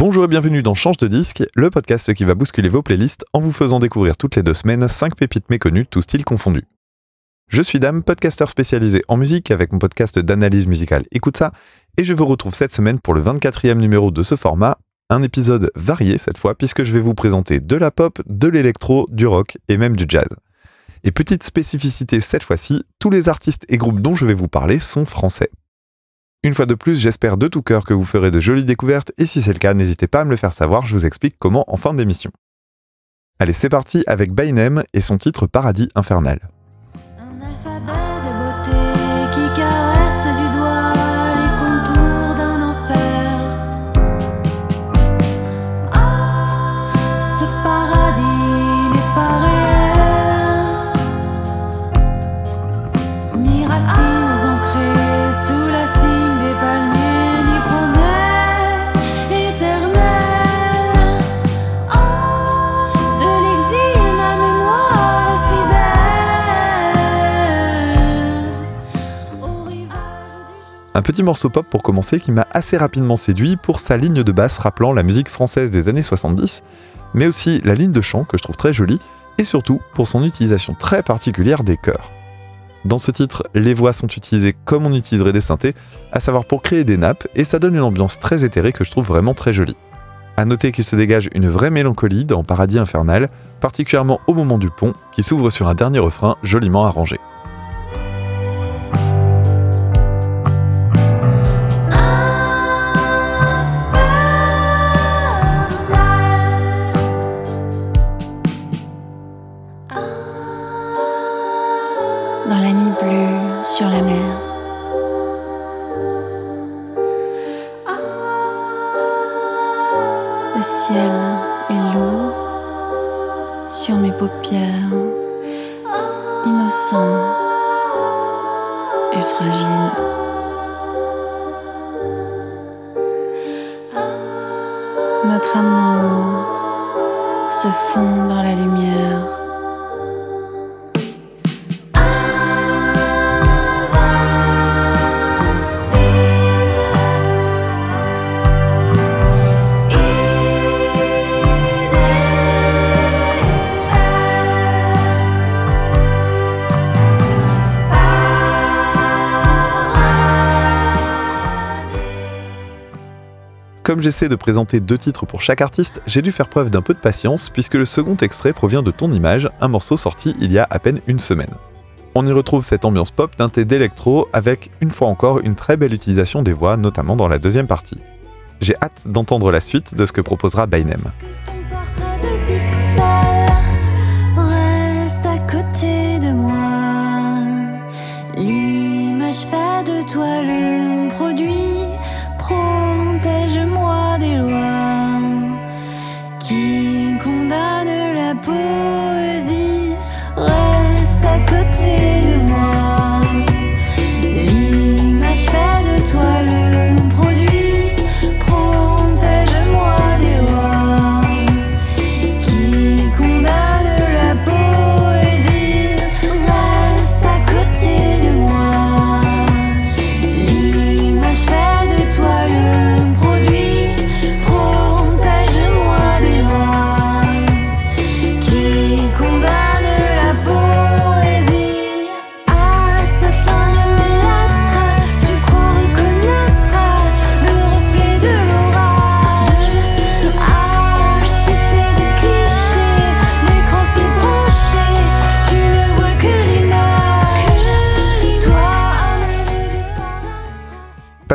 Bonjour et bienvenue dans Change de disque, le podcast qui va bousculer vos playlists en vous faisant découvrir toutes les deux semaines 5 pépites méconnues, tous styles confondus. Je suis Dame, podcasteur spécialisé en musique avec mon podcast d'analyse musicale Écoute ça, et je vous retrouve cette semaine pour le 24e numéro de ce format, un épisode varié cette fois puisque je vais vous présenter de la pop, de l'électro, du rock et même du jazz. Et petite spécificité cette fois-ci, tous les artistes et groupes dont je vais vous parler sont français. Une fois de plus, j'espère de tout cœur que vous ferez de jolies découvertes et si c'est le cas, n'hésitez pas à me le faire savoir, je vous explique comment en fin d'émission. Allez, c'est parti avec Bainem et son titre Paradis infernal. Morceau pop pour commencer qui m'a assez rapidement séduit pour sa ligne de basse rappelant la musique française des années 70, mais aussi la ligne de chant que je trouve très jolie, et surtout pour son utilisation très particulière des chœurs. Dans ce titre, les voix sont utilisées comme on utiliserait des synthés, à savoir pour créer des nappes, et ça donne une ambiance très éthérée que je trouve vraiment très jolie. À noter qu'il se dégage une vraie mélancolie dans Paradis Infernal, particulièrement au moment du pont, qui s'ouvre sur un dernier refrain joliment arrangé. Se fond dans la lumière. Comme j'essaie de présenter deux titres pour chaque artiste, j'ai dû faire preuve d'un peu de patience puisque le second extrait provient de Ton Image, un morceau sorti il y a à peine une semaine. On y retrouve cette ambiance pop teintée d'électro avec, une fois encore, une très belle utilisation des voix, notamment dans la deuxième partie. J'ai hâte d'entendre la suite de ce que proposera Bainem.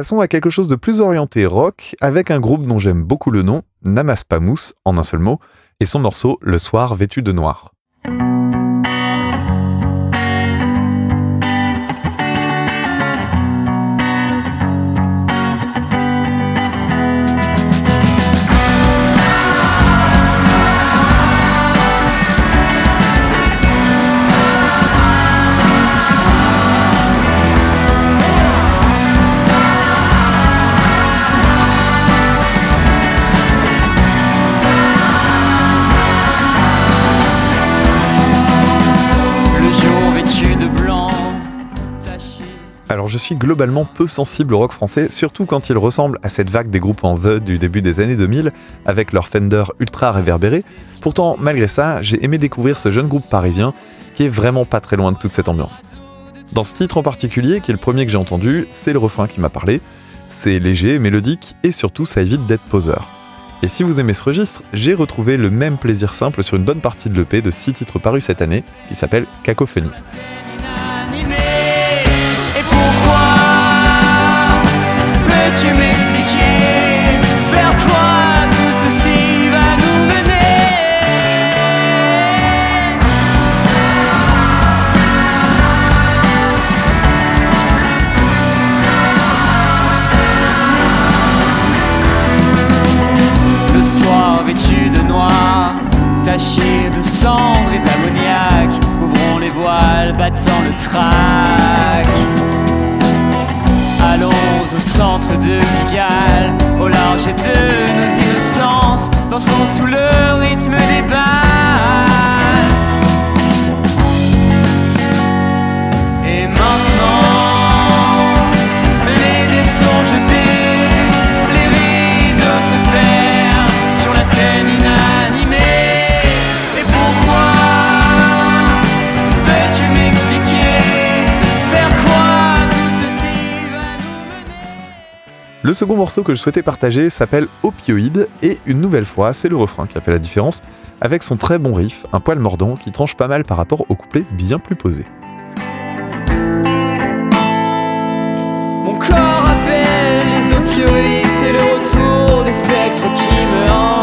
Passons à quelque chose de plus orienté rock avec un groupe dont j'aime beaucoup le nom, Namas Pamous, en un seul mot, et son morceau Le soir vêtu de noir. Je suis globalement peu sensible au rock français, surtout quand il ressemble à cette vague des groupes en The du début des années 2000, avec leur Fender ultra réverbéré. Pourtant, malgré ça, j'ai aimé découvrir ce jeune groupe parisien qui est vraiment pas très loin de toute cette ambiance. Dans ce titre en particulier, qui est le premier que j'ai entendu, c'est le refrain qui m'a parlé. C'est léger, mélodique et surtout ça évite d'être poseur. Et si vous aimez ce registre, j'ai retrouvé le même plaisir simple sur une bonne partie de l'EP de 6 titres parus cette année, qui s'appelle Cacophonie. Battant le trac. Allons au centre de Pigalle, au large de nos innocences, dansons sous le rythme Le second morceau que je souhaitais partager s'appelle Opioïde et une nouvelle fois, c'est le refrain qui a fait la différence avec son très bon riff, un poil mordant qui tranche pas mal par rapport au couplet bien plus posé. Mon corps appelle les opioïdes, c'est le retour des spectres qui me.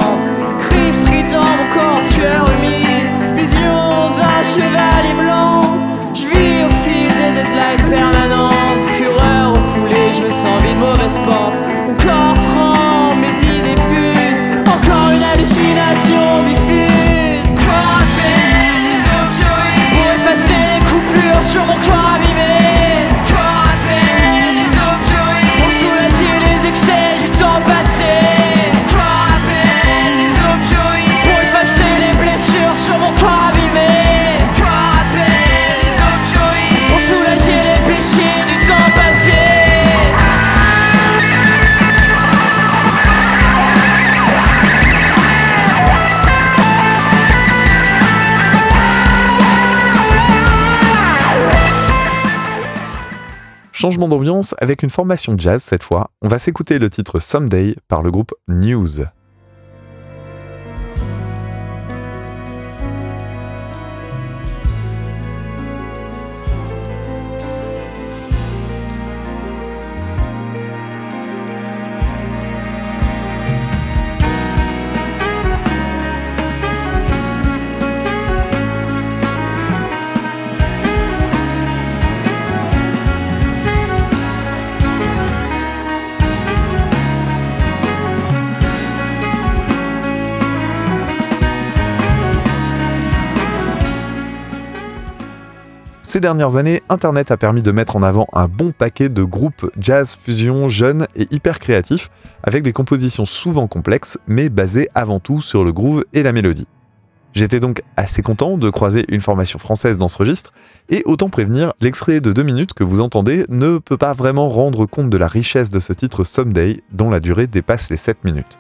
Changement d'ambiance avec une formation jazz cette fois, on va s'écouter le titre Someday par le groupe News. Ces dernières années, Internet a permis de mettre en avant un bon paquet de groupes jazz fusion jeunes et hyper créatifs, avec des compositions souvent complexes, mais basées avant tout sur le groove et la mélodie. J'étais donc assez content de croiser une formation française dans ce registre, et autant prévenir, l'extrait de deux minutes que vous entendez ne peut pas vraiment rendre compte de la richesse de ce titre Someday, dont la durée dépasse les 7 minutes.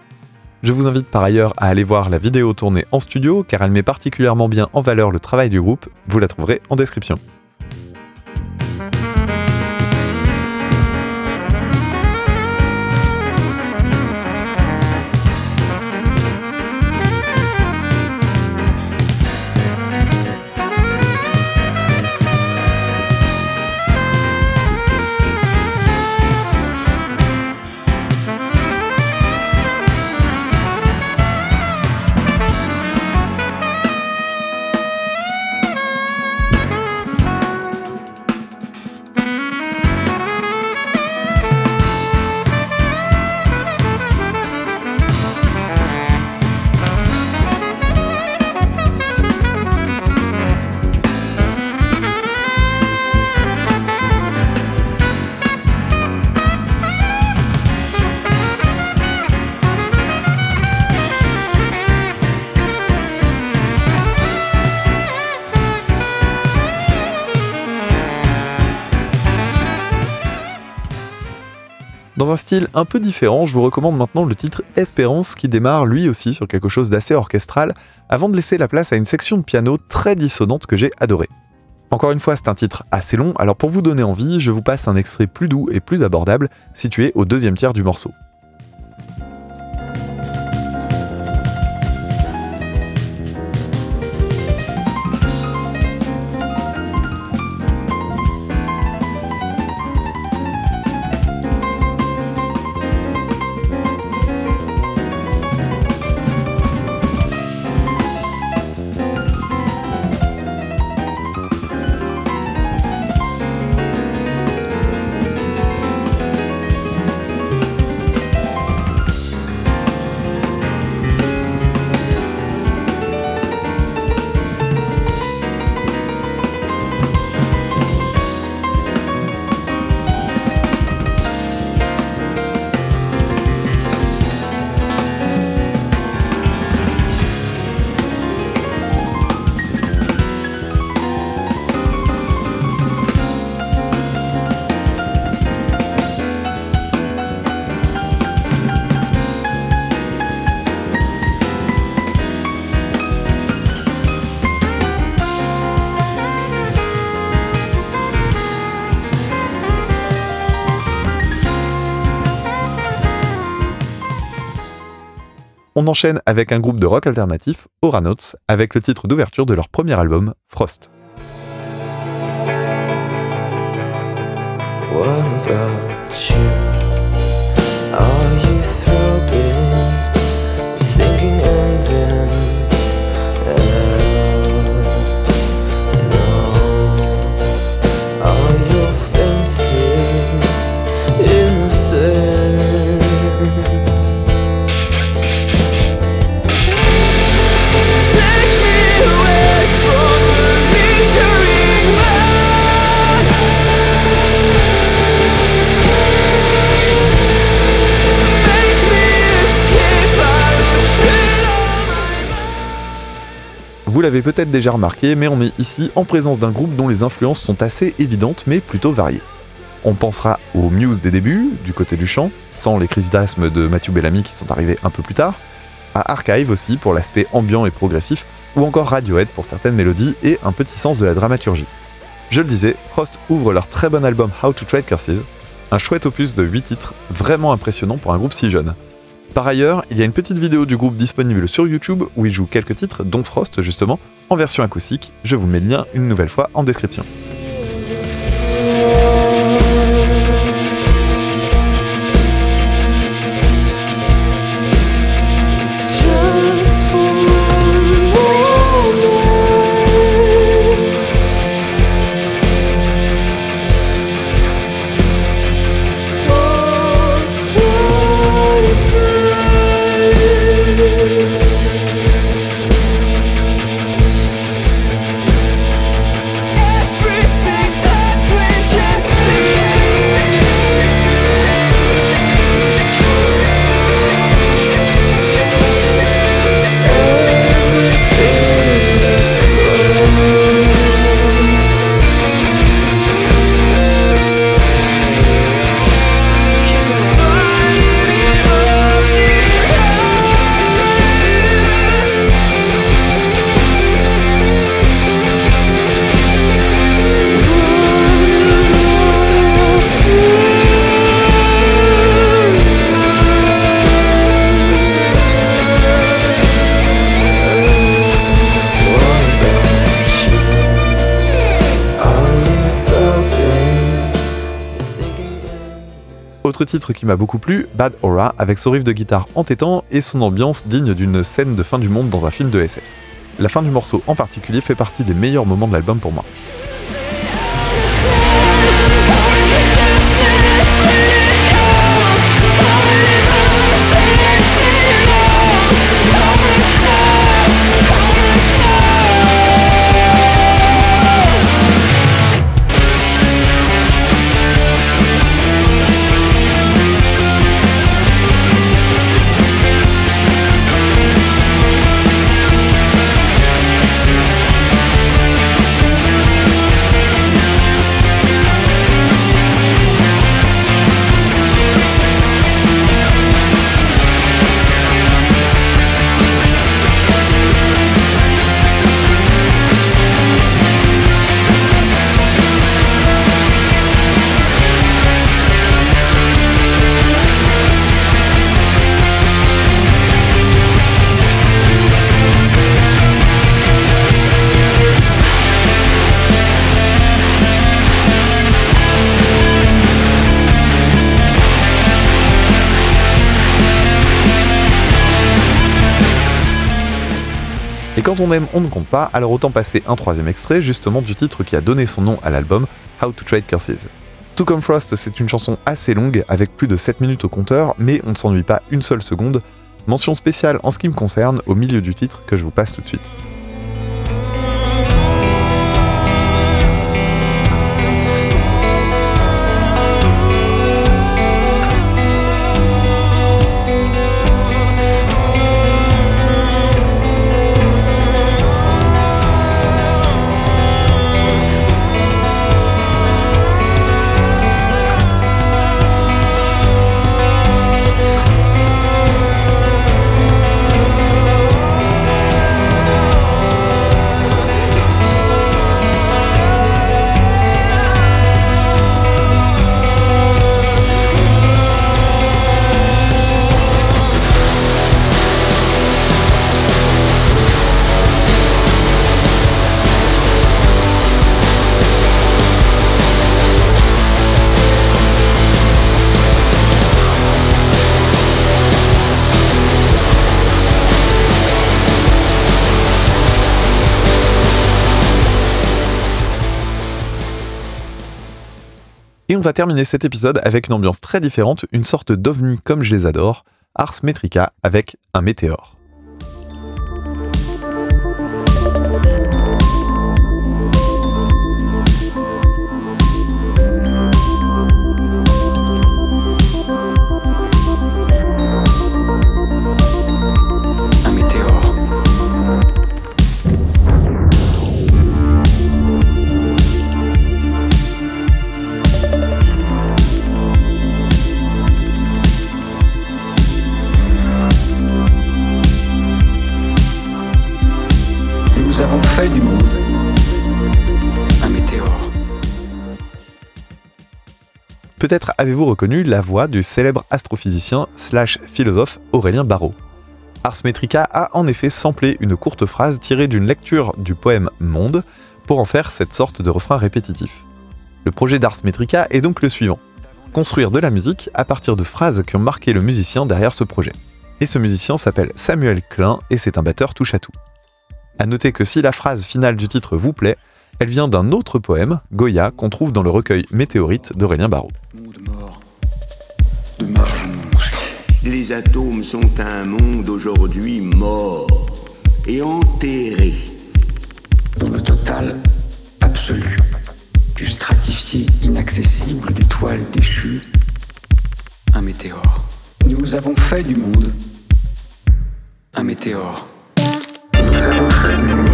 Je vous invite par ailleurs à aller voir la vidéo tournée en studio, car elle met particulièrement bien en valeur le travail du groupe, vous la trouverez en description. Dans un style un peu différent, je vous recommande maintenant le titre Espérance qui démarre lui aussi sur quelque chose d'assez orchestral avant de laisser la place à une section de piano très dissonante que j'ai adorée. Encore une fois, c'est un titre assez long, alors pour vous donner envie, je vous passe un extrait plus doux et plus abordable situé au deuxième tiers du morceau. On enchaîne avec un groupe de rock alternatif, Oranauts, avec le titre d'ouverture de leur premier album, Frost. Vous l'avez peut-être déjà remarqué, mais on est ici en présence d'un groupe dont les influences sont assez évidentes mais plutôt variées. On pensera aux Muse des débuts, du côté du chant, sans les crises d'asthme de Matthew Bellamy qui sont arrivés un peu plus tard, à Archive aussi pour l'aspect ambiant et progressif, ou encore Radiohead pour certaines mélodies et un petit sens de la dramaturgie. Je le disais, Frost ouvre leur très bon album How to Trade Curses, un chouette opus de 8 titres vraiment impressionnant pour un groupe si jeune. Par ailleurs, il y a une petite vidéo du groupe disponible sur YouTube où ils jouent quelques titres, dont Frost justement, en version acoustique. Je vous mets le lien une nouvelle fois en description. Autre titre qui m'a beaucoup plu, Bad Aura, avec son riff de guitare entêtant et son ambiance digne d'une scène de fin du monde dans un film de SF. La fin du morceau en particulier fait partie des meilleurs moments de l'album pour moi. Quand on aime, on ne compte pas, alors autant passer un troisième extrait, justement du titre qui a donné son nom à l'album, How to Trade Curses. To Come Frost, c'est une chanson assez longue, avec plus de 7 minutes au compteur, mais on ne s'ennuie pas une seule seconde. Mention spéciale en ce qui me concerne, au milieu du titre, que je vous passe tout de suite. On va terminer cet épisode avec une ambiance très différente, une sorte d'ovni comme je les adore, Ars Metrica avec un météore. Peut-être avez-vous reconnu la voix du célèbre astrophysicien slash philosophe Aurélien Barraud. Ars Metrica a en effet samplé une courte phrase tirée d'une lecture du poème Monde pour en faire cette sorte de refrain répétitif. Le projet d'Ars Metrica est donc le suivant. Construire de la musique à partir de phrases qui ont marqué le musicien derrière ce projet. Et ce musicien s'appelle Samuel Klein et c'est un batteur touche à tout. À noter que si la phrase finale du titre vous plaît, elle vient d'un autre poème, Goya, qu'on trouve dans le recueil Météorite d'Aurélien Barraud. Les atomes sont un monde aujourd'hui mort et enterré. dans le total absolu du stratifié inaccessible d'étoiles déchues, un météore. Nous avons fait du monde un météore. Nous avons fait du monde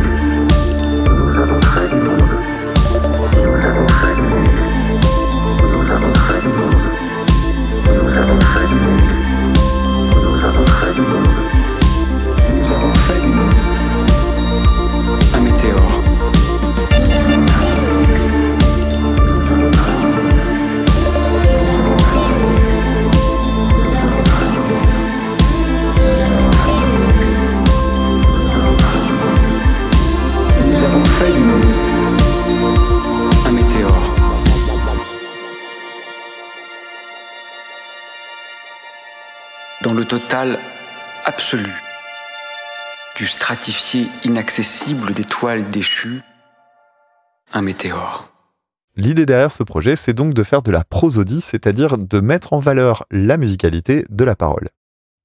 un le total absolu du stratifié inaccessible d'étoiles déchues, un météore. L'idée derrière ce projet, c'est donc de faire de la prosodie, c'est-à-dire de mettre en valeur la musicalité de la parole.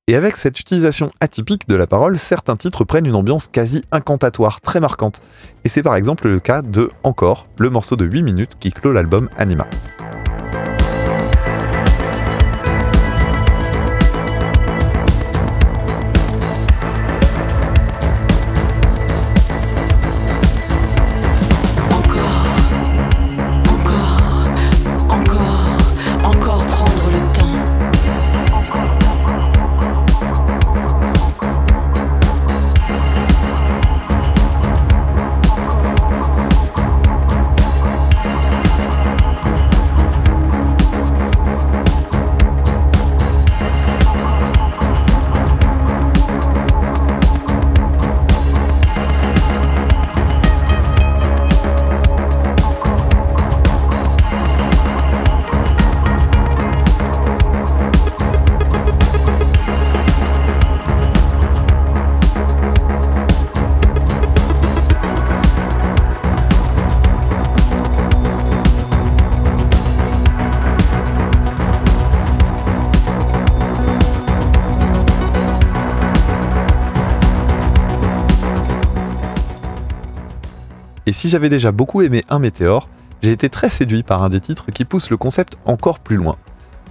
Et avec cette utilisation atypique de la parole, certains titres prennent une ambiance quasi incantatoire, très marquante. Et c'est par exemple le cas de Encore, le morceau de 8 minutes qui clôt l'album Anima. Et si j'avais déjà beaucoup aimé Un Météore, j'ai été très séduit par un des titres qui pousse le concept encore plus loin.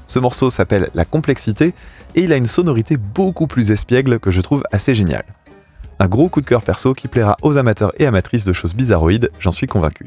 Ce morceau s'appelle La complexité et il a une sonorité beaucoup plus espiègle que je trouve assez géniale. Un gros coup de cœur perso qui plaira aux amateurs et amatrices de choses bizarroïdes, j'en suis convaincu.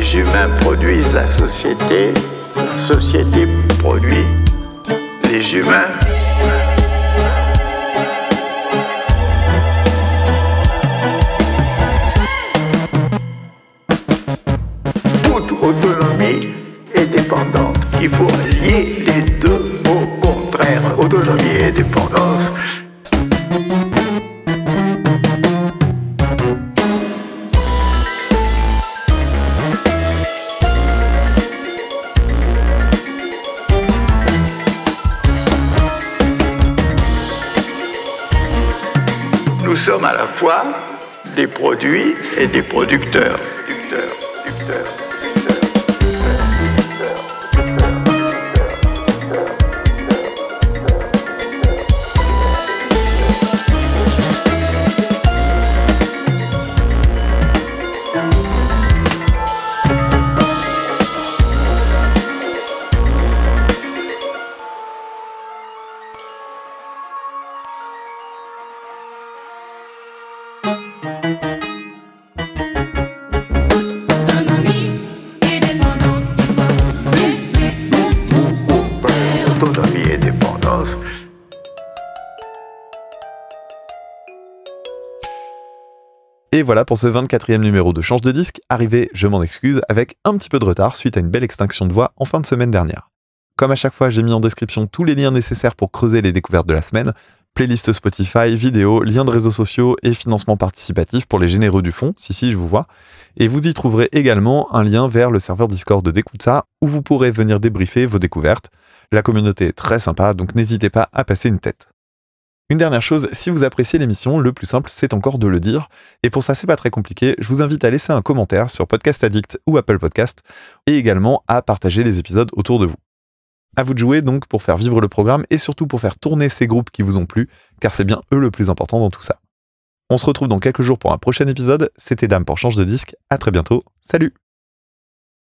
Les humains produisent la société, la société produit les humains. Toute autonomie est dépendante. Il faut lier les deux mots contraires, autonomie et dépendance. Des produits et des. Producteurs, Et voilà pour ce 24e numéro de Change de disque, arrivé, je m'en excuse, avec un petit peu de retard suite à une belle extinction de voix en fin de semaine dernière. Comme à chaque fois, j'ai mis en description tous les liens nécessaires pour creuser les découvertes de la semaine, playlist Spotify, vidéos, liens de réseaux sociaux et financement participatif pour les généreux du fond, si si je vous vois. Et vous y trouverez également un lien vers le serveur Discord d'Écoute ça, où vous pourrez venir débriefer vos découvertes. La communauté est très sympa, donc n'hésitez pas à passer une tête. Une dernière chose, si vous appréciez l'émission, le plus simple c'est encore de le dire. Et pour ça, c'est pas très compliqué. Je vous invite à laisser un commentaire sur Podcast Addict ou Apple Podcast et également à partager les épisodes autour de vous. À vous de jouer donc pour faire vivre le programme et surtout pour faire tourner ces groupes qui vous ont plu, car c'est bien eux le plus important dans tout ça. On se retrouve dans quelques jours pour un prochain épisode. C'était Dame pour Change de disque. À très bientôt. Salut!